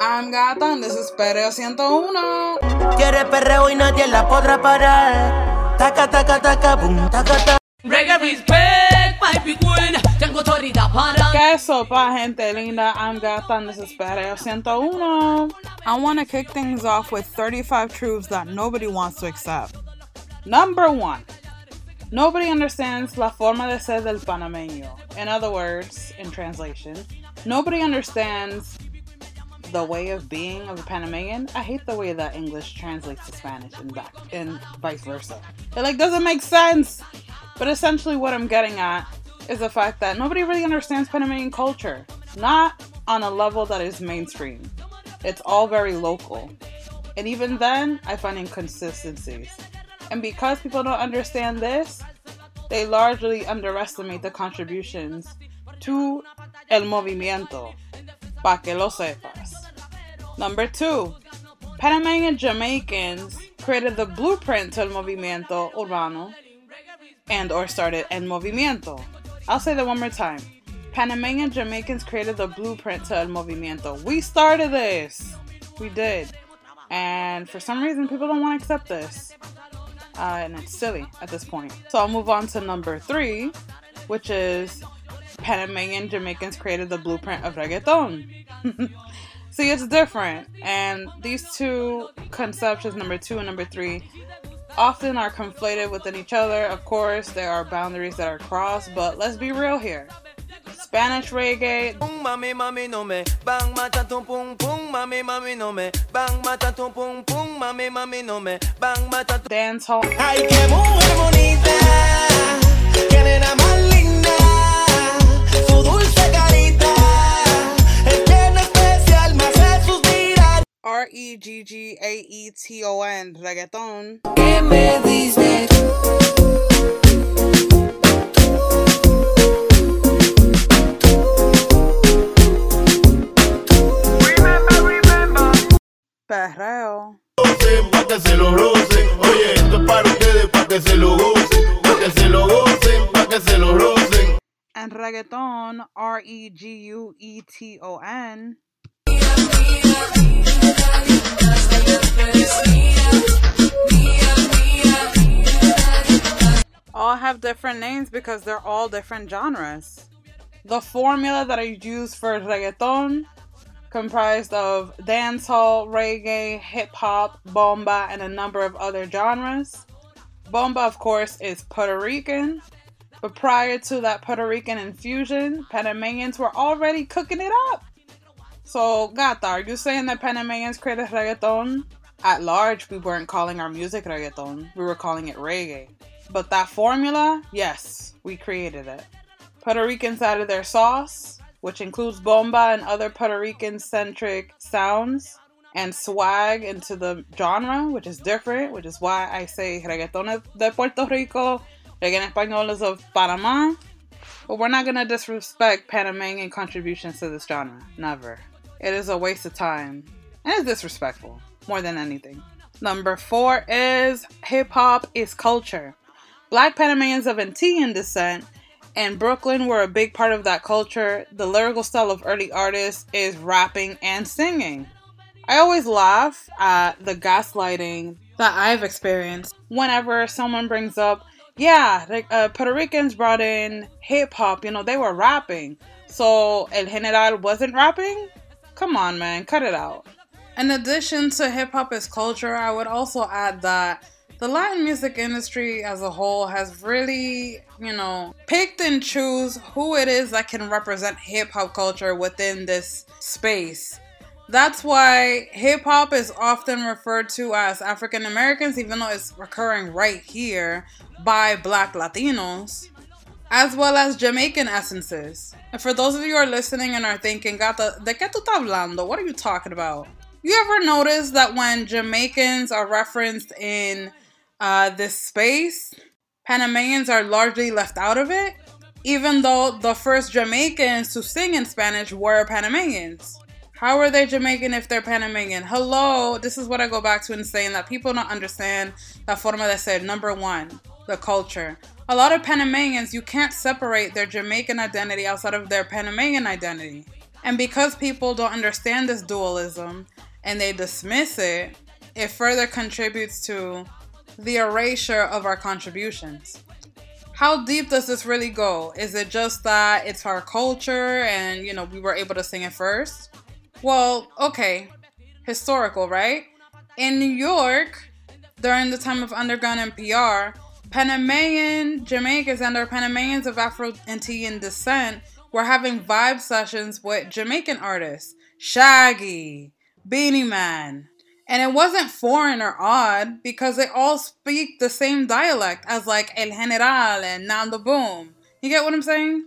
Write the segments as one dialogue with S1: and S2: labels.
S1: I'm Gata and this is Perreo 101.
S2: Quiere perreo y nadie la podrá parar. Taca, taca, taca, boom, taca, taca.
S3: Reggae respect, my big queen. Tengo autoridad para.
S1: ¿Qué sopa, gente linda? I'm Gata and this is Perreo 101. I want to kick things off with 35 truths that nobody wants to accept. Number one. Nobody understands la forma de ser del panameño. In other words, in translation, nobody understands the way of being of a Panamanian. I hate the way that English translates to Spanish and back and vice versa. It like doesn't make sense. But essentially what I'm getting at is the fact that nobody really understands Panamanian culture. Not on a level that is mainstream. It's all very local. And even then, I find inconsistencies. And because people don't understand this, they largely underestimate the contributions to el movimiento. Pa que lo sepas. Number two, Panamanian Jamaicans created the blueprint to el movimiento urbano and or started el movimiento. I'll say that one more time. Panamanian Jamaicans created the blueprint to el movimiento. We started this. We did. And for some reason, people don't want to accept this. Uh, and it's silly at this point. So I'll move on to number three, which is Panamanian Jamaicans created the blueprint of reggaeton. See, it's different. And these two conceptions, number two and number three, often are conflated within each other. Of course, there are boundaries that are crossed, but let's be real here. Spanish reggae,
S2: Pum,
S1: E G G A E T O N, reggaeton.
S2: ¿Qué me dices?
S1: Perreo.
S4: gocen, pa' que se lo rocen. Oye, esto es para ustedes, pa' que se lo gocen. Pa' que se lo gocen, pa' que se lo rocen.
S1: And reggaeton, R E G U E T O N. All have different names because they're all different genres. The formula that I use for reggaeton comprised of dancehall, reggae, hip hop, bomba, and a number of other genres. Bomba, of course, is Puerto Rican, but prior to that Puerto Rican infusion, Panamanians were already cooking it up. So, Gata, are you saying that Panamanians created reggaeton? At large, we weren't calling our music reggaeton, we were calling it reggae. But that formula, yes, we created it. Puerto Ricans added their sauce, which includes bomba and other Puerto Rican centric sounds, and swag into the genre, which is different, which is why I say reggaeton de Puerto Rico, reggae en español is of Panama. But we're not gonna disrespect Panamanian contributions to this genre. Never. It is a waste of time. And it's disrespectful, more than anything. Number four is hip hop is culture. Black Panamanians of Antillean descent and Brooklyn were a big part of that culture. The lyrical style of early artists is rapping and singing. I always laugh at the gaslighting that I've experienced whenever someone brings up, yeah, like, uh, Puerto Ricans brought in hip hop, you know, they were rapping. So El General wasn't rapping? Come on, man, cut it out. In addition to hip hop as culture, I would also add that the Latin music industry as a whole has really, you know, picked and choose who it is that can represent hip hop culture within this space. That's why hip hop is often referred to as African Americans, even though it's recurring right here by black Latinos, as well as Jamaican essences. And for those of you who are listening and are thinking, Gata, ¿de qué tú estás hablando? What are you talking about? You ever notice that when Jamaicans are referenced in uh, this space, Panamanians are largely left out of it, even though the first Jamaicans to sing in Spanish were Panamanians. How are they Jamaican if they're Panamanian? Hello, this is what I go back to in saying that people don't understand la forma de ser. Number one, the culture. A lot of Panamanians, you can't separate their Jamaican identity outside of their Panamanian identity. And because people don't understand this dualism and they dismiss it, it further contributes to the erasure of our contributions. How deep does this really go? Is it just that it's our culture and, you know, we were able to sing it first? Well, okay, historical, right? In New York, during the time of underground and PR, Panamanian Jamaicans and their Panamanians of Afro-Antillean descent were having vibe sessions with Jamaican artists, Shaggy, Beenie Man. And it wasn't foreign or odd because they all speak the same dialect as like El General and Nando Boom. You get what I'm saying?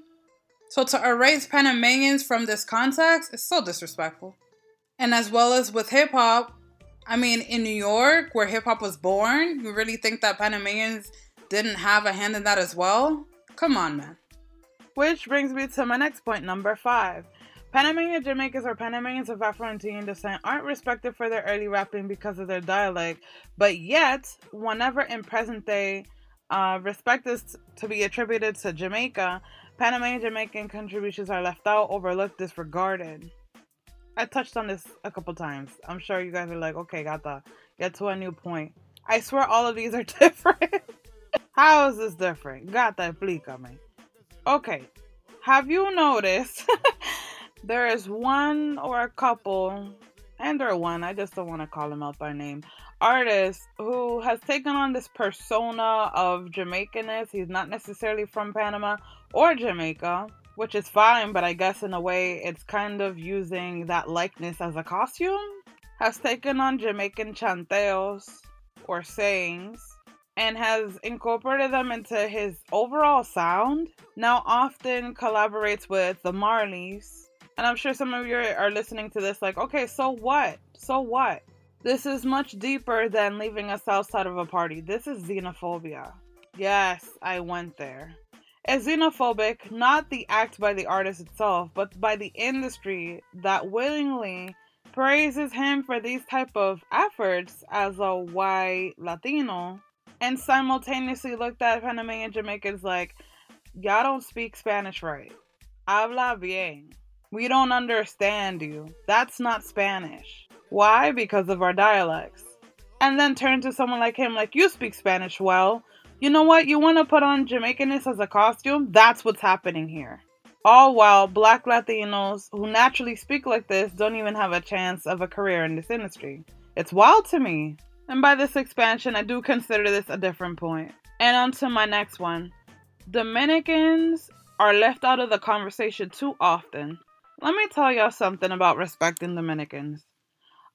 S1: So to erase Panamanians from this context is so disrespectful. And as well as with hip hop, I mean, in New York, where hip hop was born, you really think that Panamanians didn't have a hand in that as well? Come on, man. Which brings me to my next point, number five. Panamanian Jamaicans or Panamanians of Afro-Antillean descent aren't respected for their early rapping because of their dialect, but yet, whenever in present day uh, respect is to be attributed to Jamaica, Panamanian Jamaican contributions are left out, overlooked, disregarded. I touched on this a couple times. I'm sure you guys are like, okay, got that. Get to a new point. I swear all of these are different. How is this different? Got Gata, explícame. Okay, have you noticed there is one or a couple, and or one, I just don't want to call him out by name, artist who has taken on this persona of Jamaicanness. He's not necessarily from Panama or Jamaica, which is fine, but I guess in a way it's kind of using that likeness as a costume. Has taken on Jamaican chanteos or sayings and has incorporated them into his overall sound. Now often collaborates with the Marleys. And I'm sure some of you are listening to this like, okay, so what? So what? This is much deeper than leaving us outside of a party. This is xenophobia. Yes, I went there. It's xenophobic, not the act by the artist itself, but by the industry that willingly praises him for these type of efforts as a white Latino and simultaneously looked at Panamanian Jamaicans like, y'all don't speak Spanish right. Habla bien. We don't understand you. That's not Spanish. Why? Because of our dialects. And then turn to someone like him, like, you speak Spanish well. You know what? You want to put on Jamaicanness as a costume? That's what's happening here. All while black Latinos who naturally speak like this don't even have a chance of a career in this industry. It's wild to me. And by this expansion, I do consider this a different point. And on to my next one. Dominicans are left out of the conversation too often. Let me tell y'all something about respecting Dominicans.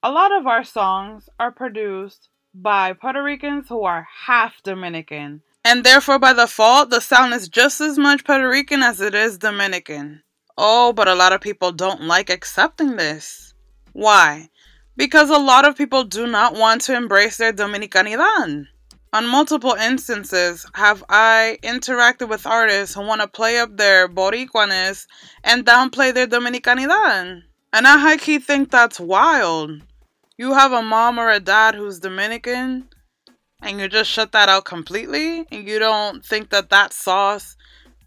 S1: A lot of our songs are produced by Puerto Ricans who are half Dominican. And therefore, by default, the sound is just as much Puerto Rican as it is Dominican. Oh, but a lot of people don't like accepting this. Why? Because a lot of people do not want to embrace their Dominicanidad. On multiple instances, have I interacted with artists who want to play up their Boricuaness and downplay their Dominicanidad. And I high key think that's wild. You have a mom or a dad who's Dominican, and you just shut that out completely, and you don't think that that sauce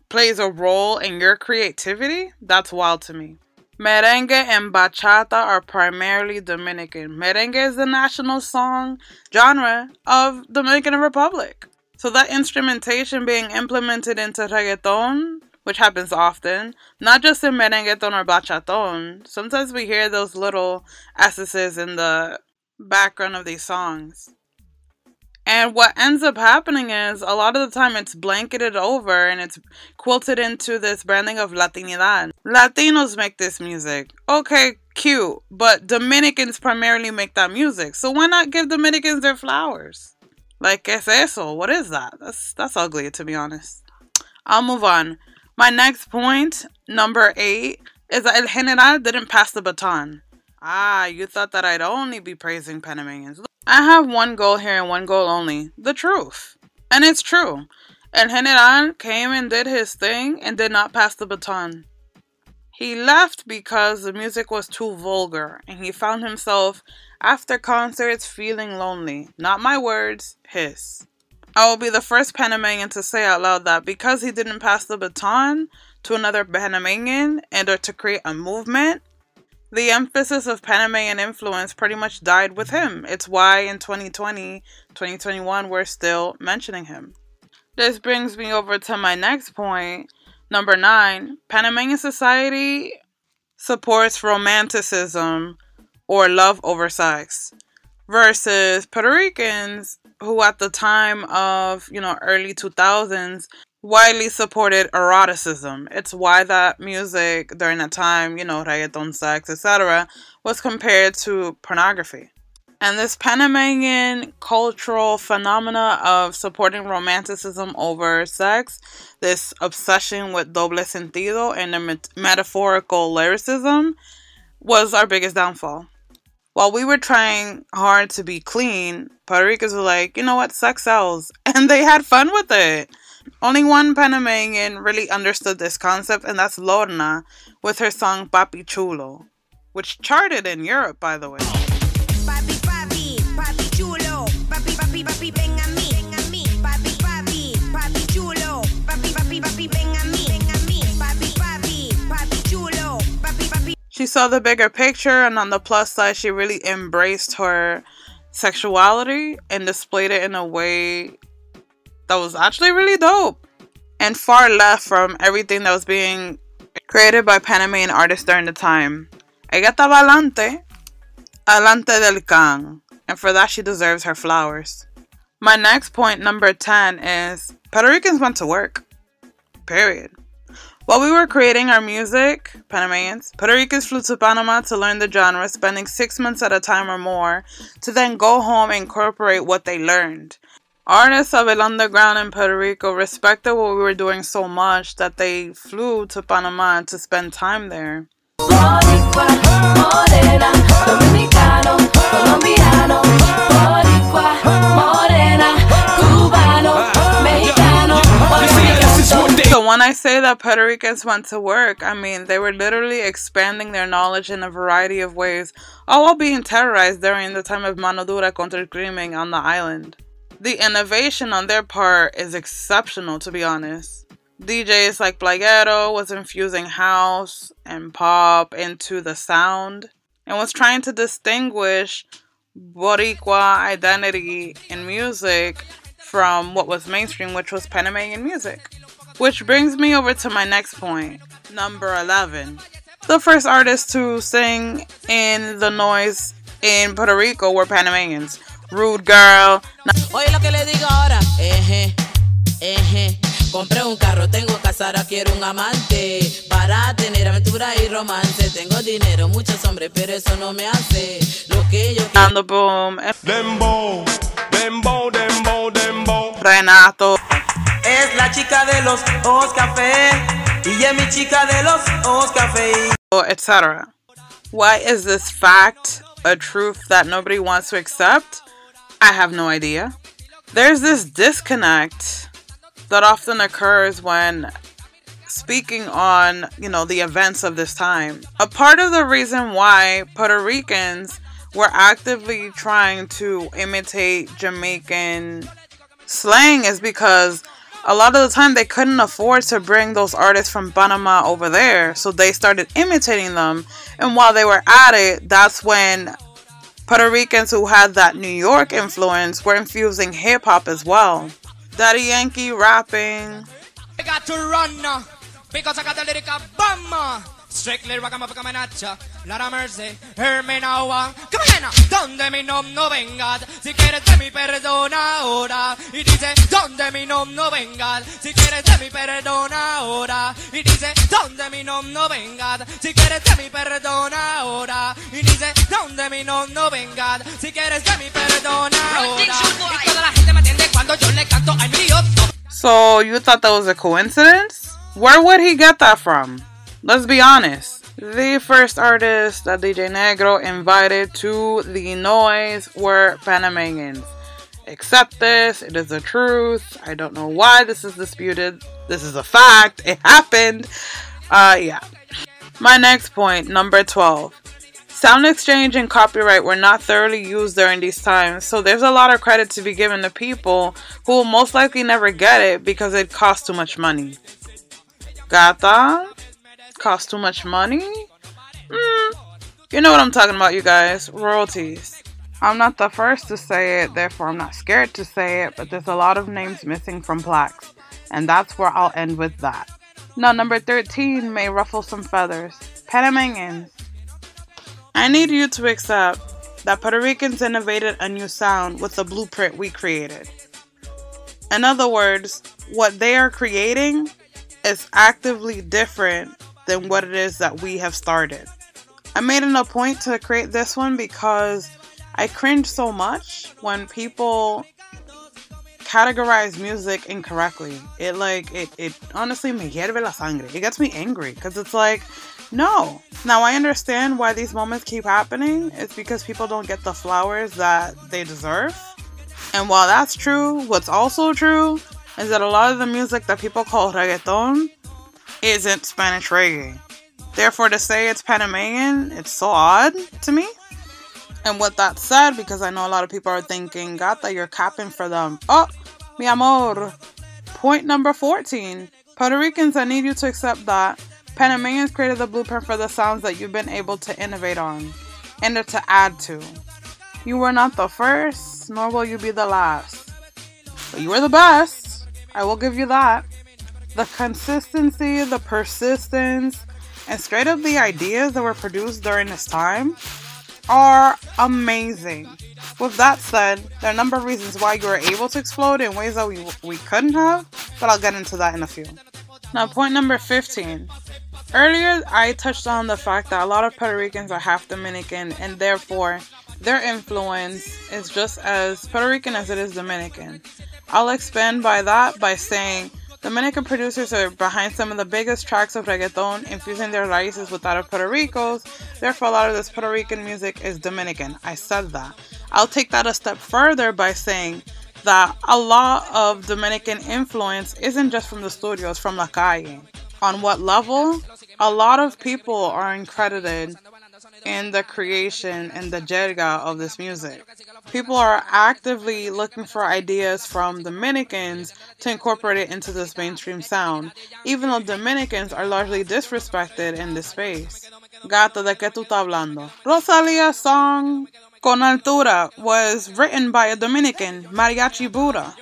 S1: plays a role in your creativity? That's wild to me. Merengue and bachata are primarily Dominican. Merengue is the national song genre of the Dominican Republic. So that instrumentation being implemented into reggaeton, which happens often, not just in merengueton or bachaton. Sometimes we hear those little S's in the background of these songs. And what ends up happening is a lot of the time it's blanketed over and it's quilted into this branding of Latinidad. Latinos make this music. Okay, cute. But Dominicans primarily make that music. So why not give Dominicans their flowers? Like, ¿qué es eso? What is that? That's, that's ugly, to be honest. I'll move on. My next point, number eight, is that El General didn't pass the baton. Ah, you thought that I'd only be praising Panamanians. I have one goal here and one goal only the truth. And it's true. El General came and did his thing and did not pass the baton. He left because the music was too vulgar and he found himself after concerts feeling lonely. Not my words, his. I will be the first Panamanian to say out loud that because he didn't pass the baton to another Panamanian and or to create a movement, The emphasis of Panamanian influence pretty much died with him. It's why in 2020, 2021, we're still mentioning him. This brings me over to my next point. Number nine, Panamanian society supports romanticism or love over sex versus Puerto Ricans who at the time of, you know, early 2000s widely supported eroticism. It's why that music during that time, you know, reggaeton, sex, etc., was compared to pornography. And this Panamanian cultural phenomena of supporting romanticism over sex, this obsession with doble sentido and the met- metaphorical lyricism, was our biggest downfall. While we were trying hard to be clean, Puerto Ricans were like, you know what, sex sells. And they had fun with it. Only one Panamanian really understood this concept, and that's Lorna with her song Papi Chulo, which charted in Europe, by the way.
S5: Papi, papi, papi chulo. Papi, papi, papi, ven mí. Ven mí. Papi, papi, papi chulo. Papi, papi, papi, ven mí. Ven mí. Papi, papi, papi chulo. Papi, papi.
S1: She saw the bigger picture, and on the plus side, she really embraced her sexuality and displayed it in a way that was actually really dope and far left from everything that was being created by Panamanian artists during the time. Ella estaba adelante, adelante del can, and for that she deserves her flowers. My next point, number 10, is Puerto Ricans went to work. Period. While we were creating our music, Panamanians, Puerto Ricans flew to Panama to learn the genre, spending six months at a time or more, to then go home and incorporate what they learned. Artists of El Underground in Puerto Rico respected what we were doing so much that they flew to Panama to spend time there.
S3: Boricua, morena, dominicano, colombiano, boricua, morena, cubano, mexicano,
S1: So when I say that Puerto Ricans went to work, I mean they were literally expanding their knowledge in a variety of ways, all while being terrorized during the time of Mano Dura contra el Crimen on the island. The innovation on their part is exceptional, to be honest. DJs like Playero was infusing house and pop into the sound and was trying to distinguish Boricua identity in music from what was mainstream, which was Panamanian music. Which brings me over to my next point, number 11. The first artists to sing in the noise in Puerto Rico were Panamanians. Rude Girl,
S6: Oye lo que le digo ahora, eje, eje. Compré un carro, tengo casa, ahora quiero un amante para tener aventura y romance. Tengo dinero, muchos hombres, pero eso no me hace lo que yo quiero.
S1: and
S4: Dembow, dembow, dembow, dembow.
S1: Renato,
S7: Es la chica de los ojos café y es mi chica de los ojos café.
S1: etc. Why is this fact a truth that nobody wants to accept? I have no idea. There's this disconnect that often occurs when speaking on, you know, the events of this time. A part of the reason why Puerto Ricans were actively trying to imitate Jamaican slang is because a lot of the time they couldn't afford to bring those artists from Panama over there, so they started imitating them. And while they were at it, that's when Puerto Ricans who had that New York influence were infusing hip hop as well. Daddy Yankee rapping,
S8: I got to run uh, because I got the lyrical bomb. Strictly rock 'em up, come nacha. Lara Mercy, Hermenaua. Uh. Come on, now. donde mi nom no vengas. Si quieres de mi perdona ahora. Y dice, donde mi nom no vengas. Si quieres de mi perdona ahora. Y dice, donde mi nom no vengas. Si quieres de mi perdona ahora. Y dice, donde mi nom no vengas. Si quieres de mi perdona ahora. Y toda la gente me atiende cuando yo le canto al mío.
S1: So you thought that was a coincidence? Where would he get that from? Let's be honest. The first artists that DJ Negro invited to the noise were Panamanians. Accept this, it is the truth. I don't know why this is disputed. This is a fact. It happened. Uh yeah. My next point, number 12. Sound exchange and copyright were not thoroughly used during these times, so there's a lot of credit to be given to people who will most likely never get it because it costs too much money. Gata? Cost too much money? Mm, You know what I'm talking about, you guys. Royalties. I'm not the first to say it, therefore I'm not scared to say it, but there's a lot of names missing from plaques, and that's where I'll end with that. Now, number 13 may ruffle some feathers. Panamanians. I need you to accept that Puerto Ricans innovated a new sound with the blueprint we created. In other words, what they are creating is actively different than what it is that we have started. I made it a point to create this one because I cringe so much when people categorize music incorrectly. It like it it honestly me hierve la sangre. It gets me angry because it's like no. Now I understand why these moments keep happening. It's because people don't get the flowers that they deserve. And while that's true, what's also true is that a lot of the music that people call reggaeton isn't Spanish reggae. Therefore, to say it's Panamanian, it's so odd to me. And with that said, because I know a lot of people are thinking, Gata, you're capping for them. Oh, mi amor. Point number 14. Puerto Ricans, I need you to accept that Panamanians created the blueprint for the sounds that you've been able to innovate on and to add to. You were not the first, nor will you be the last. But you were the best. I will give you that. The consistency, the persistence, and straight up the ideas that were produced during this time are amazing. With that said, there are a number of reasons why you were able to explode in ways that we, we couldn't have, but I'll get into that in a few. Now, point number 15. Earlier, I touched on the fact that a lot of Puerto Ricans are half Dominican, and therefore, their influence is just as Puerto Rican as it is Dominican. I'll expand by that by saying Dominican producers are behind some of the biggest tracks of reggaeton, infusing their raíces with that of Puerto Rico's. Therefore, a lot of this Puerto Rican music is Dominican. I said that. I'll take that a step further by saying that a lot of Dominican influence isn't just from the studios, from La Calle. On what level? A lot of people are credited in the creation and the jerga of this music. People are actively looking for ideas from Dominicans to incorporate it into this mainstream sound, even though Dominicans are largely disrespected in this space. Gata, ¿de qué tú estás hablando? Rosalia's song Con Altura was written by a Dominican, Mariachi Buddha.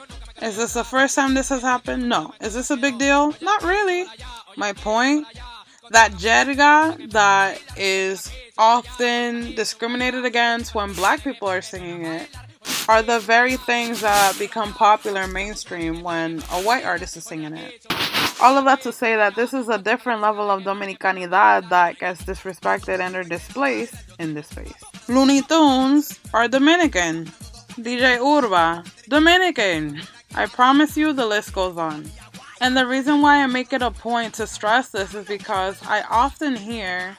S1: Is this the first time this has happened? No. Is this a big deal? Not really. My point that jerga that is often discriminated against when black people are singing it are the very things that become popular mainstream when a white artist is singing it. All of that to say that this is a different level of Dominicanidad that gets disrespected and or displaced in this space. Luny Tunes are Dominican. DJ Urba, Dominican. I promise you the list goes on. And the reason why I make it a point to stress this is because I often hear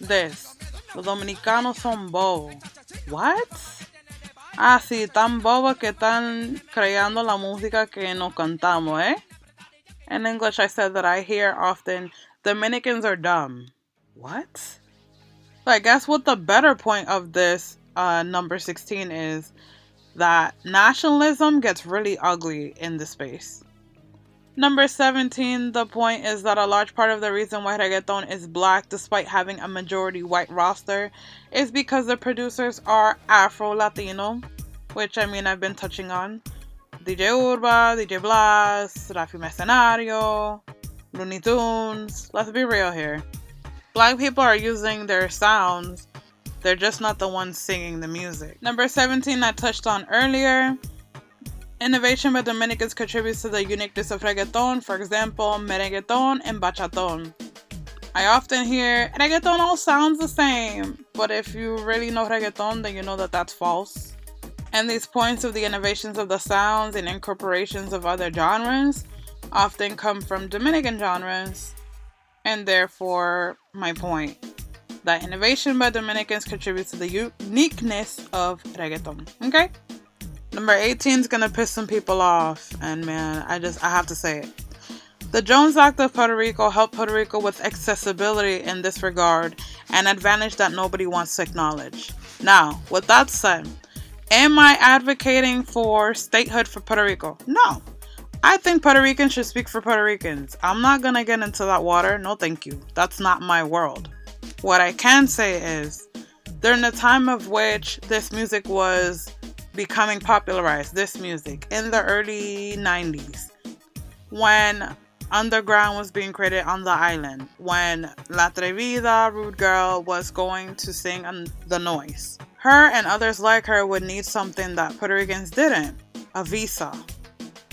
S1: this. Los dominicanos son bobos. What? Ah, sí, tan bobos que están creando la música que nos cantamos, eh? In English, I said that I hear often Dominicans are dumb. What? So I guess what the better point of this uh, number 16 is that nationalism gets really ugly in this space. Number 17, the point is that a large part of the reason why reggaeton is black despite having a majority white roster is because the producers are Afro Latino, which I mean I've been touching on. DJ Urba, DJ Blas, Rafi Mercenario, Luny Tunes. Let's be real here. Black people are using their sounds, they're just not the ones singing the music. Number 17, I touched on earlier. Innovation by Dominicans contributes to the uniqueness of reggaeton, for example, merengueton and bachaton. I often hear reggaeton all sounds the same, but if you really know reggaeton, then you know that that's false. And these points of the innovations of the sounds and incorporations of other genres often come from Dominican genres, and therefore, my point that innovation by Dominicans contributes to the uniqueness of reggaeton. Okay? Number 18 is gonna piss some people off, and man, I just I have to say it. The Jones Act of Puerto Rico helped Puerto Rico with accessibility in this regard, an advantage that nobody wants to acknowledge. Now, with that said, am I advocating for statehood for Puerto Rico? No. I think Puerto Ricans should speak for Puerto Ricans. I'm not gonna get into that water. No, thank you. That's not my world. What I can say is, during the time of which this music was becoming popularized, this music in the early 90s, when underground was being created on the island, when La Atrevida, Rude Girl, was going to sing on the noise. Her and others like her would need something that Puerto Ricans didn't a visa.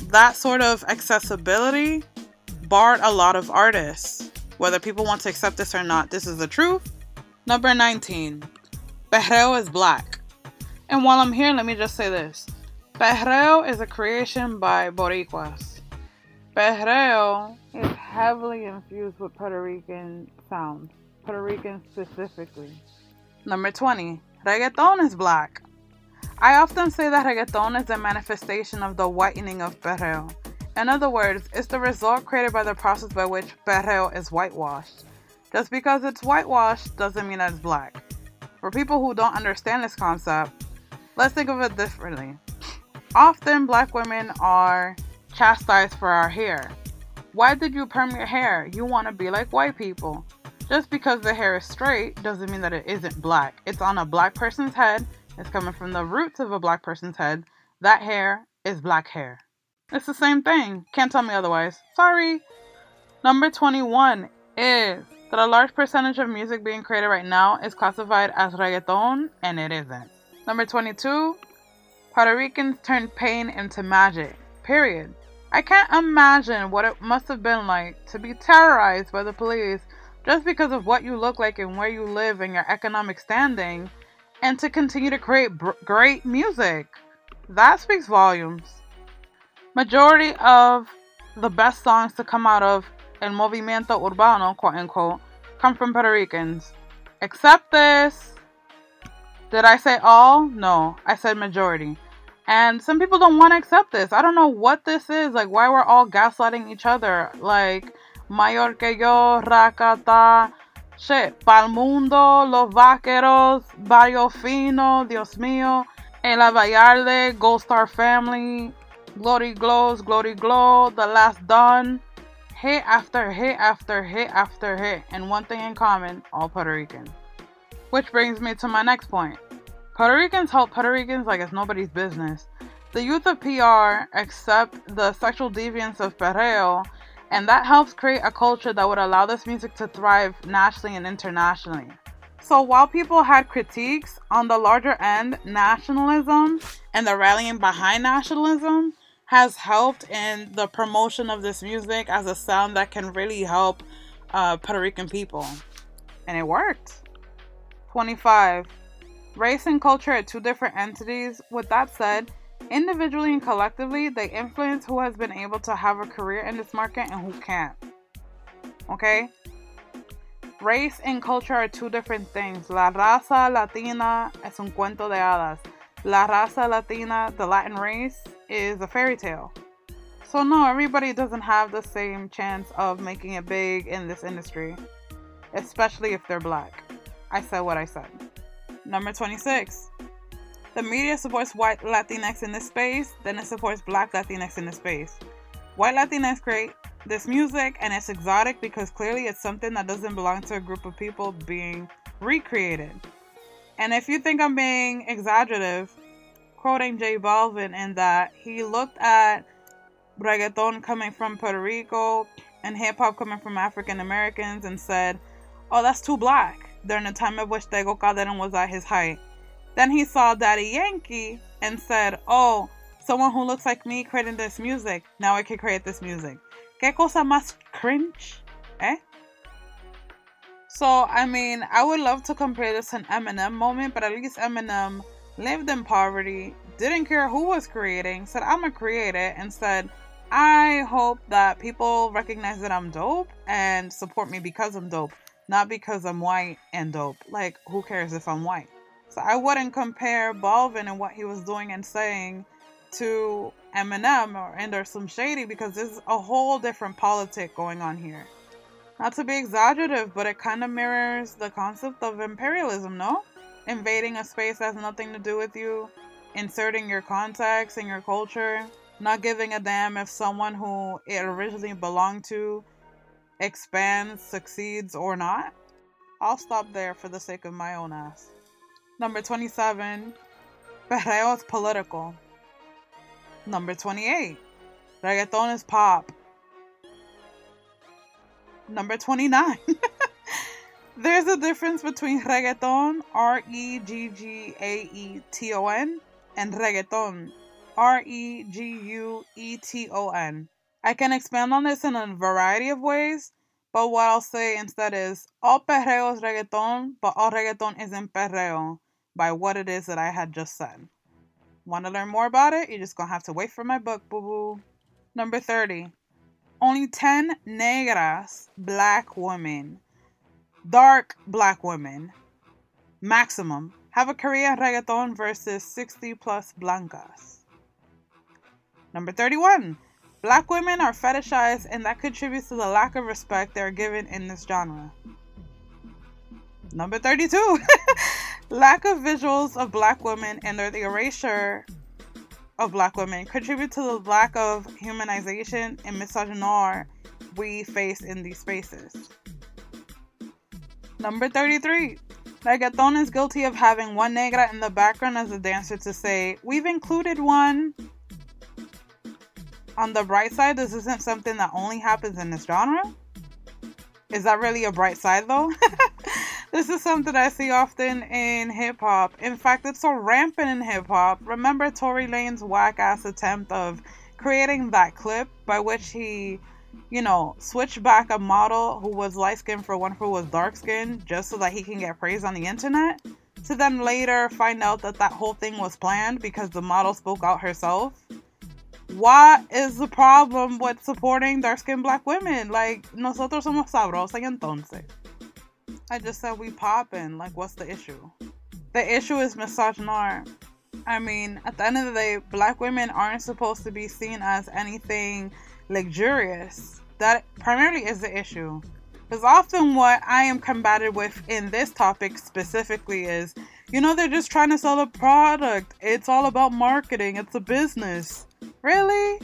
S1: That sort of accessibility barred a lot of artists. Whether people want to accept this or not, this is the truth. Number 19. Perreo is black. And while I'm here, let me just say this. Perreo is a creation by Boricuas. Perreo is heavily infused with Puerto Rican sounds, Puerto Rican specifically. Number 20. Reggaeton is black. I often say that reggaeton is a manifestation of the whitening of perreo. In other words, it's the result created by the process by which perreo is whitewashed. Just because it's whitewashed doesn't mean that it's black. For people who don't understand this concept, let's think of it differently. Often, black women are chastised for our hair. Why did you perm your hair? You want to be like white people. Just because the hair is straight doesn't mean that it isn't black. It's on a black person's head, it's coming from the roots of a black person's head. That hair is black hair. It's the same thing. Can't tell me otherwise. Sorry. Number 21 is that a large percentage of music being created right now is classified as reggaeton, and it isn't. Number 22, Puerto Ricans turned pain into magic. Period. I can't imagine what it must have been like to be terrorized by the police just because of what you look like and where you live and your economic standing, and to continue to create br- great music. That speaks volumes. Majority of the best songs to come out of El Movimiento Urbano, quote unquote, come from Puerto Ricans. Except this. Did I say all? No, I said majority. And some people don't want to accept this. I don't know what this is. Like, why we're all gaslighting each other. Like, mayor que yo, Rakata, shit. Pal mundo, los vaqueros, barrio fino, Dios mío. En la Vallarde, Gold Star Family, Glory Glows, Glory Glow, The Last Don. Hit after hit after hit after hit. And one thing in common all Puerto Rican. Which brings me to my next point. Puerto Ricans help Puerto Ricans like it's nobody's business. The youth of PR accept the sexual deviance of perreo, and that helps create a culture that would allow this music to thrive nationally and internationally. So while people had critiques on the larger end, nationalism and the rallying behind nationalism has helped in the promotion of this music as a sound that can really help uh, Puerto Rican people. And it worked. 25. Race and culture are two different entities. With that said, individually and collectively, they influence who has been able to have a career in this market and who can't. Okay? Race and culture are two different things. La raza latina es un cuento de hadas. La raza latina, the Latin race, is a fairy tale. So, no, everybody doesn't have the same chance of making it big in this industry, especially if they're black. I said what I said. Number 26. The media supports white Latinx in this space, then it supports black Latinx in this space. White Latinx create this music and it's exotic because clearly it's something that doesn't belong to a group of people being recreated. And if you think I'm being exaggerative, quoting J Balvin in that he looked at reggaeton coming from Puerto Rico and hip hop coming from African Americans and said, Oh, that's too black during the time of which Tego Calderon was at his height. Then he saw Daddy Yankee and said, Oh, someone who looks like me creating this music. Now I can create this music. ¿Qué cosa más cringe? Eh? So, I mean, I would love to compare this to an Eminem moment, but at least Eminem lived in poverty, didn't care who was creating, said, I'm gonna create it, and said, I hope that people recognize that I'm dope and support me because I'm dope, not because I'm white and dope. Like, who cares if I'm white? So I wouldn't compare Balvin and what he was doing and saying to Eminem or Anderson Shady because there's a whole different politic going on here. Not to be exaggerative, but it kind of mirrors the concept of imperialism, no? Invading a space that has nothing to do with you, inserting your context and your culture, not giving a damn if someone who it originally belonged to expands, succeeds, or not. I'll stop there for the sake of my own ass. Number 27, perreo is political. Number 28, reggaeton is pop. Number 29, there's a difference between reggaeton, R E G G A E T O N, and reggaeton, R E G U E T O N. I can expand on this in a variety of ways, but what I'll say instead is all perreo is reggaeton, but all reggaeton isn't perreo by what it is that I had just said. Want to learn more about it? You're just gonna have to wait for my book, boo boo. Number 30. Only 10 negras, black women, dark black women, maximum, have a career reggaeton versus 60 plus blancas. Number 31. Black women are fetishized, and that contributes to the lack of respect they are given in this genre. Number 32. lack of visuals of black women and the erasure of black women contribute to the lack of humanization and misogynoir we face in these spaces. Number 33. Reggaeton is guilty of having one negra in the background as a dancer to say, We've included one. On the bright side, this isn't something that only happens in this genre. Is that really a bright side though? this is something I see often in hip hop. In fact, it's so rampant in hip hop. Remember Tory Lanez whack ass attempt of creating that clip by which he, you know, switched back a model who was light skinned for one who was dark skinned just so that he can get praise on the internet? To then later find out that that whole thing was planned because the model spoke out herself? What is the problem with supporting dark skinned black women? Like, nosotros somos sabrosos entonces. I just said we poppin'. Like, what's the issue? The issue is misogynoir. I mean, at the end of the day, black women aren't supposed to be seen as anything luxurious. That primarily is the issue. Because often what I am combated with in this topic specifically is, you know, they're just trying to sell a product. It's all about marketing, it's a business. Really?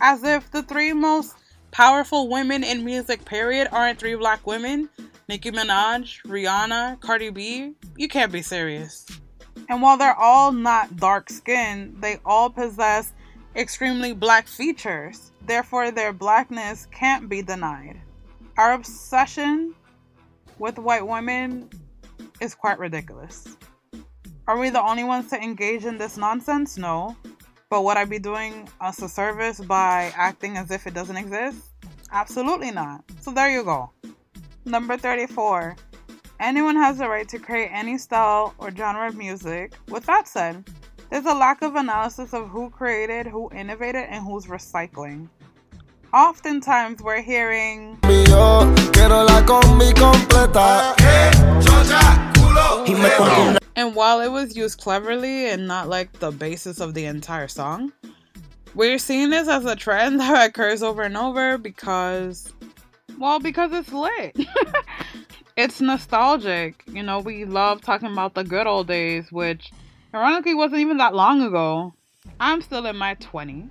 S1: As if the three most powerful women in music, period, aren't three black women? Nicki Minaj, Rihanna, Cardi B? You can't be serious. And while they're all not dark skinned, they all possess extremely black features. Therefore, their blackness can't be denied. Our obsession with white women is quite ridiculous. Are we the only ones to engage in this nonsense? No. But would I be doing us a service by acting as if it doesn't exist? Absolutely not. So there you go. Number 34. Anyone has the right to create any style or genre of music. With that said, there's a lack of analysis of who created, who innovated, and who's recycling. Oftentimes, we're hearing And while it was used cleverly and not like the basis of the entire song, we're seeing this as a trend that occurs over and over because, well, because it's lit. it's nostalgic. You know, we love talking about the good old days, which ironically wasn't even that long ago. I'm still in my 20s.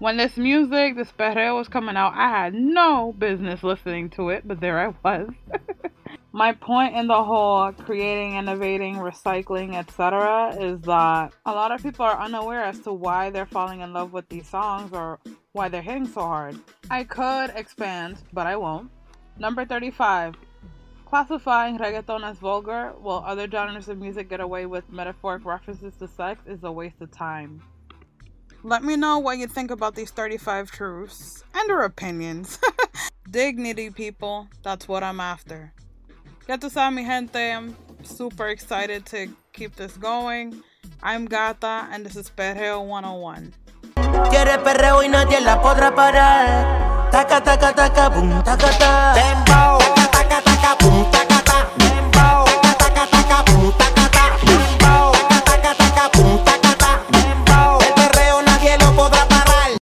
S1: When this music, this perreo was coming out, I had no business listening to it, but there I was. My point in the whole creating, innovating, recycling, etc., is that a lot of people are unaware as to why they're falling in love with these songs or why they're hitting so hard. I could expand, but I won't. Number 35. Classifying reggaeton as vulgar while other genres of music get away with metaphoric references to sex is a waste of time. Let me know what you think about these 35 truths and your opinions. Dignity, people. That's what I'm after. Ya tu sabes, mi gente, I'm super excited to keep this going. I'm Gata, and this is Perreo 101.
S2: Quiere perreo y nadie la podrá parar. Taca, taca, taca, boom, taca, ta. Dembow. Taca, taca, taca, boom, taca, ta. Dembow. Taca, taca, boom, taca, ta. Dembow. Taca, taca, boom, taca, ta. Dembow. El perreo nadie lo podrá parar.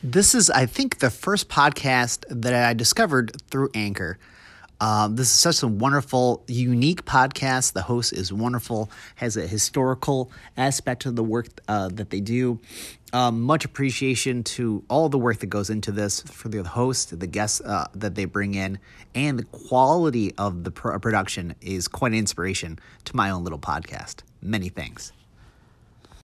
S9: This is, I think, the first podcast that I discovered through Anchor. Um, this is such a wonderful, unique podcast. The host is wonderful, has a historical aspect to the work uh, that they do. Um, much appreciation to all the work that goes into this for the host, the guests uh, that they bring in, and the quality of the pro- production is quite an inspiration to my own little podcast. Many thanks.